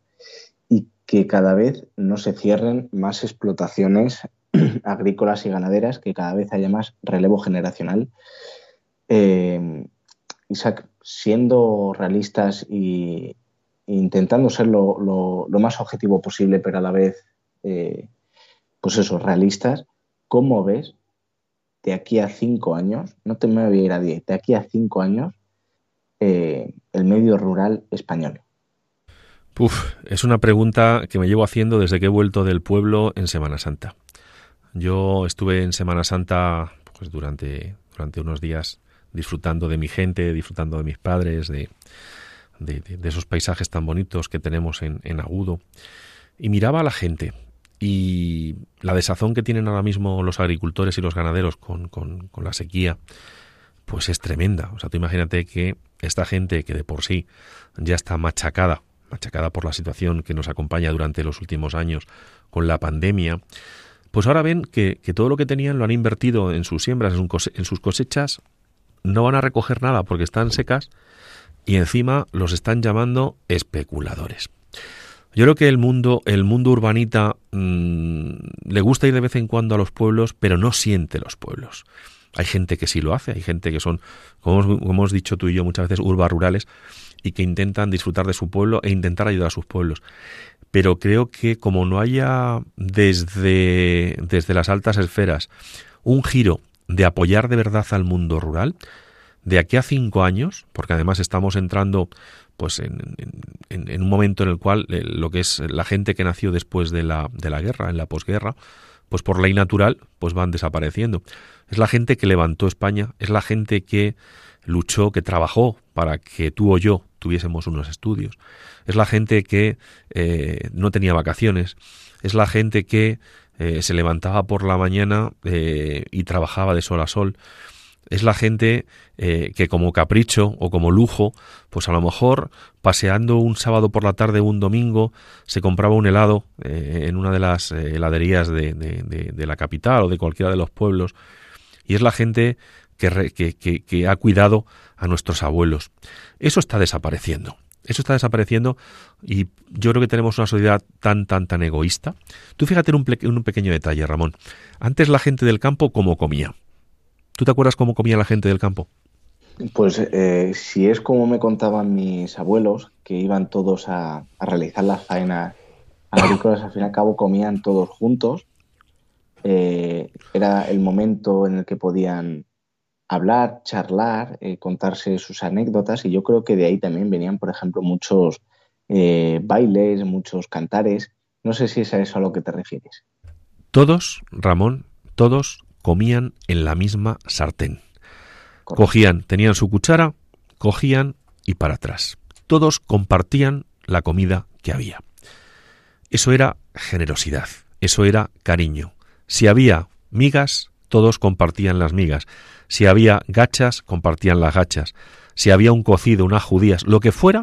y que cada vez no se cierren más explotaciones agrícolas y ganaderas, que cada vez haya más relevo generacional. Eh, Isaac, siendo realistas e intentando ser lo, más objetivo posible, pero a la vez, eh, pues eso, realistas, ¿cómo ves de aquí a cinco años, no te me voy a ir a diez, de aquí a cinco años, eh, el medio rural español?
Uf, es una pregunta que me llevo haciendo desde que he vuelto del pueblo en Semana Santa. Yo estuve en Semana Santa pues durante unos días disfrutando de mi gente, disfrutando de mis padres, de, de, esos paisajes tan bonitos que tenemos en, en, Agudo. Y miraba a la gente y la desazón que tienen ahora mismo los agricultores y los ganaderos con la sequía, pues es tremenda. O sea, tú imagínate que esta gente que de por sí ya está machacada, machacada por la situación que nos acompaña durante los últimos años con la pandemia, pues ahora ven que, que todo lo que tenían lo han invertido en sus siembras, en sus cosechas, no van a recoger nada porque están secas y encima los están llamando especuladores. Yo creo que el mundo, el mundo urbanita mm, le gusta ir de vez en cuando a los pueblos, pero no siente los pueblos. Hay gente que sí lo hace, hay gente que son, como, hemos dicho tú y yo muchas veces, urbas rurales y que intentan disfrutar de su pueblo e intentar ayudar a sus pueblos. Pero creo que como no haya desde, desde las altas esferas un giro de apoyar de verdad al mundo rural, de aquí a cinco años, porque además estamos entrando pues en, un momento en el cual eh, lo que es la gente que nació después de la, de la guerra, en la posguerra, pues por ley natural, pues van desapareciendo. Es la gente que levantó España, es la gente que luchó, que trabajó para que tú o yo tuviésemos unos estudios. Es la gente que eh, no tenía vacaciones, es la gente que eh, se levantaba por la mañana eh, y trabajaba de sol a sol. Es la gente eh, que como capricho o como lujo, pues a lo mejor paseando un sábado por la tarde o un domingo, se compraba un helado en una de las heladerías de, de, la capital o de cualquiera de los pueblos. Y es la gente que, que, que ha cuidado a nuestros abuelos. Eso está desapareciendo. Eso está desapareciendo y yo creo que tenemos una sociedad tan, tan, tan egoísta. Tú fíjate en un, pequeño detalle, Ramón. Antes la gente del campo, ¿cómo comía? ¿Tú te acuerdas cómo comía la gente del campo?
Pues eh, si es como me contaban mis abuelos, que iban todos a, realizar las faenas agrícolas, al fin y al cabo comían todos juntos. Eh, era el momento en el que podían hablar, charlar, eh, contarse sus anécdotas y yo creo que de ahí también venían, por ejemplo, muchos eh, bailes, muchos cantares. No sé si es a eso a lo que te refieres.
Todos, Ramón, todos comían en la misma sartén. Cogían, tenían su cuchara, cogían y para atrás. Todos compartían la comida que había. Eso era generosidad, eso era cariño. Si había migas, todos compartían las migas. Si había gachas, compartían las gachas. Si había un cocido, unas judías, lo que fuera,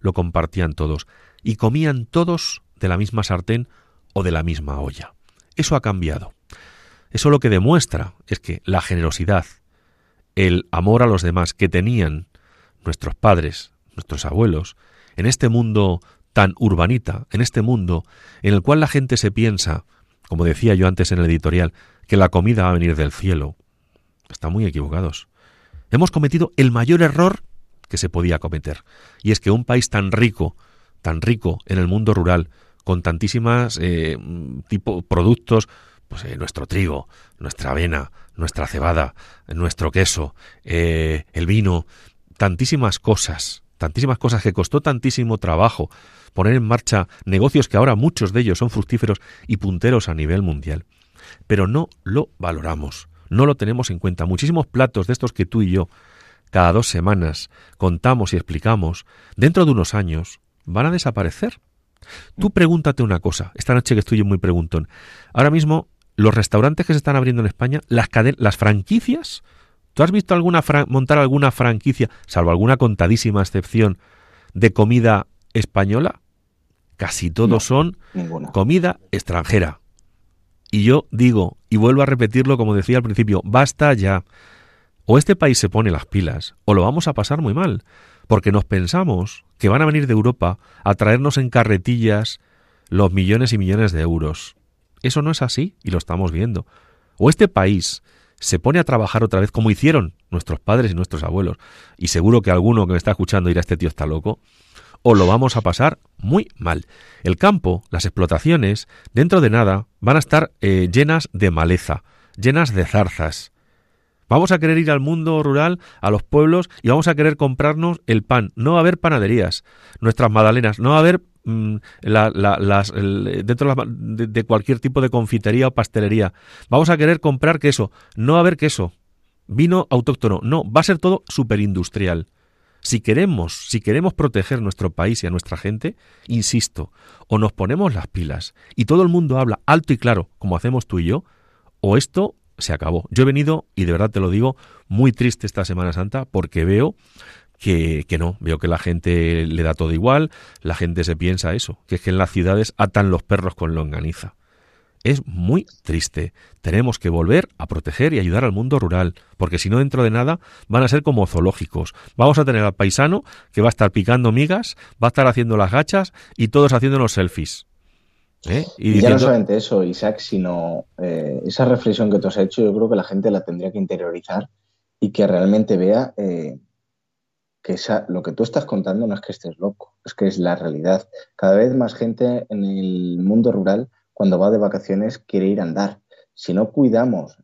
lo compartían todos. Y comían todos de la misma sartén o de la misma olla. Eso ha cambiado. Eso lo que demuestra es que la generosidad, el amor a los demás que tenían nuestros padres, nuestros abuelos, en este mundo tan urbanita, en este mundo en el cual la gente se piensa, como decía yo antes en el editorial, que la comida va a venir del cielo, están muy equivocados. Hemos cometido el mayor error que se podía cometer. Y es que un país tan rico, tan rico en el mundo rural, con tantísimas eh, tipo productos, pues eh, nuestro trigo, nuestra avena, nuestra cebada, nuestro queso, eh, el vino, tantísimas cosas, tantísimas cosas que costó tantísimo trabajo poner en marcha negocios que ahora muchos de ellos son fructíferos y punteros a nivel mundial. Pero no lo valoramos, no lo tenemos en cuenta. Muchísimos platos de estos que tú y yo cada dos semanas contamos y explicamos, dentro de unos años van a desaparecer. Tú pregúntate una cosa, esta noche que estoy muy preguntón. Ahora mismo, los restaurantes que se están abriendo en España, las, las franquicias, ¿tú has visto alguna montar alguna franquicia, salvo alguna contadísima excepción, de comida española? Casi todos son comida extranjera. Y yo digo, y vuelvo a repetirlo como decía al principio, basta ya. O este país se pone las pilas, o lo vamos a pasar muy mal, porque nos pensamos que van a venir de Europa a traernos en carretillas los millones y millones de euros. Eso no es así, y lo estamos viendo. O este país se pone a trabajar otra vez como hicieron nuestros padres y nuestros abuelos, y seguro que alguno que me está escuchando dirá este tío está loco, o lo vamos a pasar muy mal. El campo, las explotaciones, dentro de nada, van a estar eh, llenas de maleza, llenas de zarzas, Vamos a querer ir al mundo rural, a los pueblos, y vamos a querer comprarnos el pan. No va a haber panaderías, nuestras magdalenas, no va a haber mm, las, dentro de, cualquier tipo de confitería o pastelería. Vamos a querer comprar queso, no va a haber queso. Vino autóctono, no, va a ser todo superindustrial. Si queremos, si queremos proteger nuestro país y a nuestra gente, insisto, o nos ponemos las pilas y todo el mundo habla alto y claro, como hacemos tú y yo, o esto se acabó. Yo he venido, y de verdad te lo digo, muy triste esta Semana Santa porque veo que, que, no, veo que la gente le da todo igual, la gente se piensa eso, que es que en las ciudades atan los perros con longaniza. Es muy triste. Tenemos que volver a proteger y ayudar al mundo rural, porque si no dentro de nada van a ser como zoológicos. Vamos a tener al paisano que va a estar picando migas, va a estar haciendo las gachas y todos haciendo los selfies.
¿Eh? Y, ya no solamente eso, Isaac, sino eh, esa reflexión que tú has hecho, yo creo que la gente la tendría que interiorizar y que realmente vea eh, que esa, lo que tú estás contando no es que estés loco, es que es la realidad. Cada vez más gente en el mundo rural, cuando va de vacaciones, quiere ir a andar. Si no cuidamos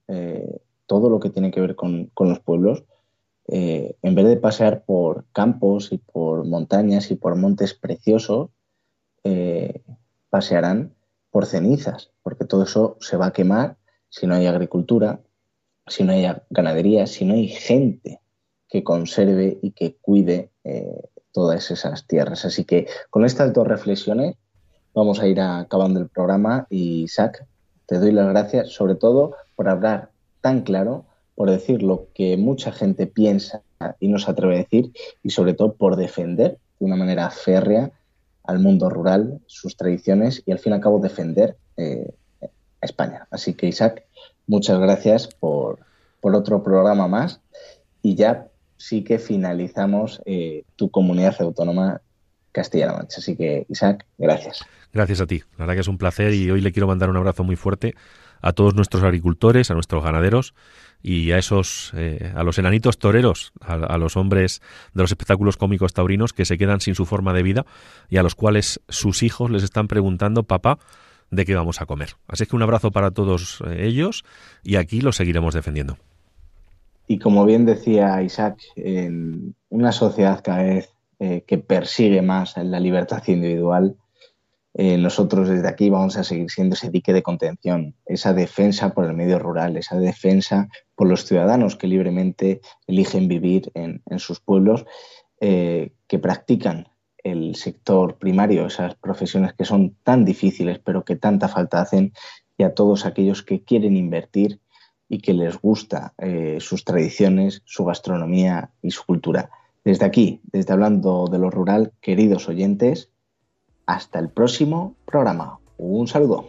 todo lo que tiene que ver con, los pueblos, en vez de pasear por campos y por montañas y por montes preciosos, pasearán por cenizas, porque todo eso se va a quemar si no hay agricultura, si no hay ganadería, si no hay gente que conserve y que cuide eh, todas esas tierras. Así que con estas dos reflexiones vamos a ir acabando el programa y Isaac, te doy las gracias sobre todo por hablar tan claro, por decir lo que mucha gente piensa y no se atreve a decir y sobre todo por defender de una manera férrea al mundo rural, sus tradiciones y al fin y al cabo defender eh, España. Así que Isaac, muchas gracias por, otro programa más y ya sí que finalizamos eh, tu comunidad autónoma Castilla-La Mancha. Así que Isaac, gracias.
Gracias a ti. La verdad que es un placer y hoy le quiero mandar un abrazo muy fuerte a todos nuestros agricultores, a nuestros ganaderos y a esos, eh, a los enanitos toreros, a, los hombres de los espectáculos cómicos taurinos que se quedan sin su forma de vida y a los cuales sus hijos les están preguntando, papá, ¿de qué vamos a comer? Así que un abrazo para todos eh, ellos y aquí los seguiremos defendiendo.
Y como bien decía Isaac, en una sociedad cada vez eh, que persigue más la libertad individual, eh, nosotros desde aquí vamos a seguir siendo ese dique de contención, esa defensa por el medio rural, esa defensa por los ciudadanos que libremente eligen vivir en, sus pueblos, eh, que practican el sector primario, esas profesiones que son tan difíciles pero que tanta falta hacen, y a todos aquellos que quieren invertir y que les gusta eh, sus tradiciones, su gastronomía y su cultura. Desde aquí, desde hablando de lo rural, queridos oyentes, hasta el próximo programa. Un saludo.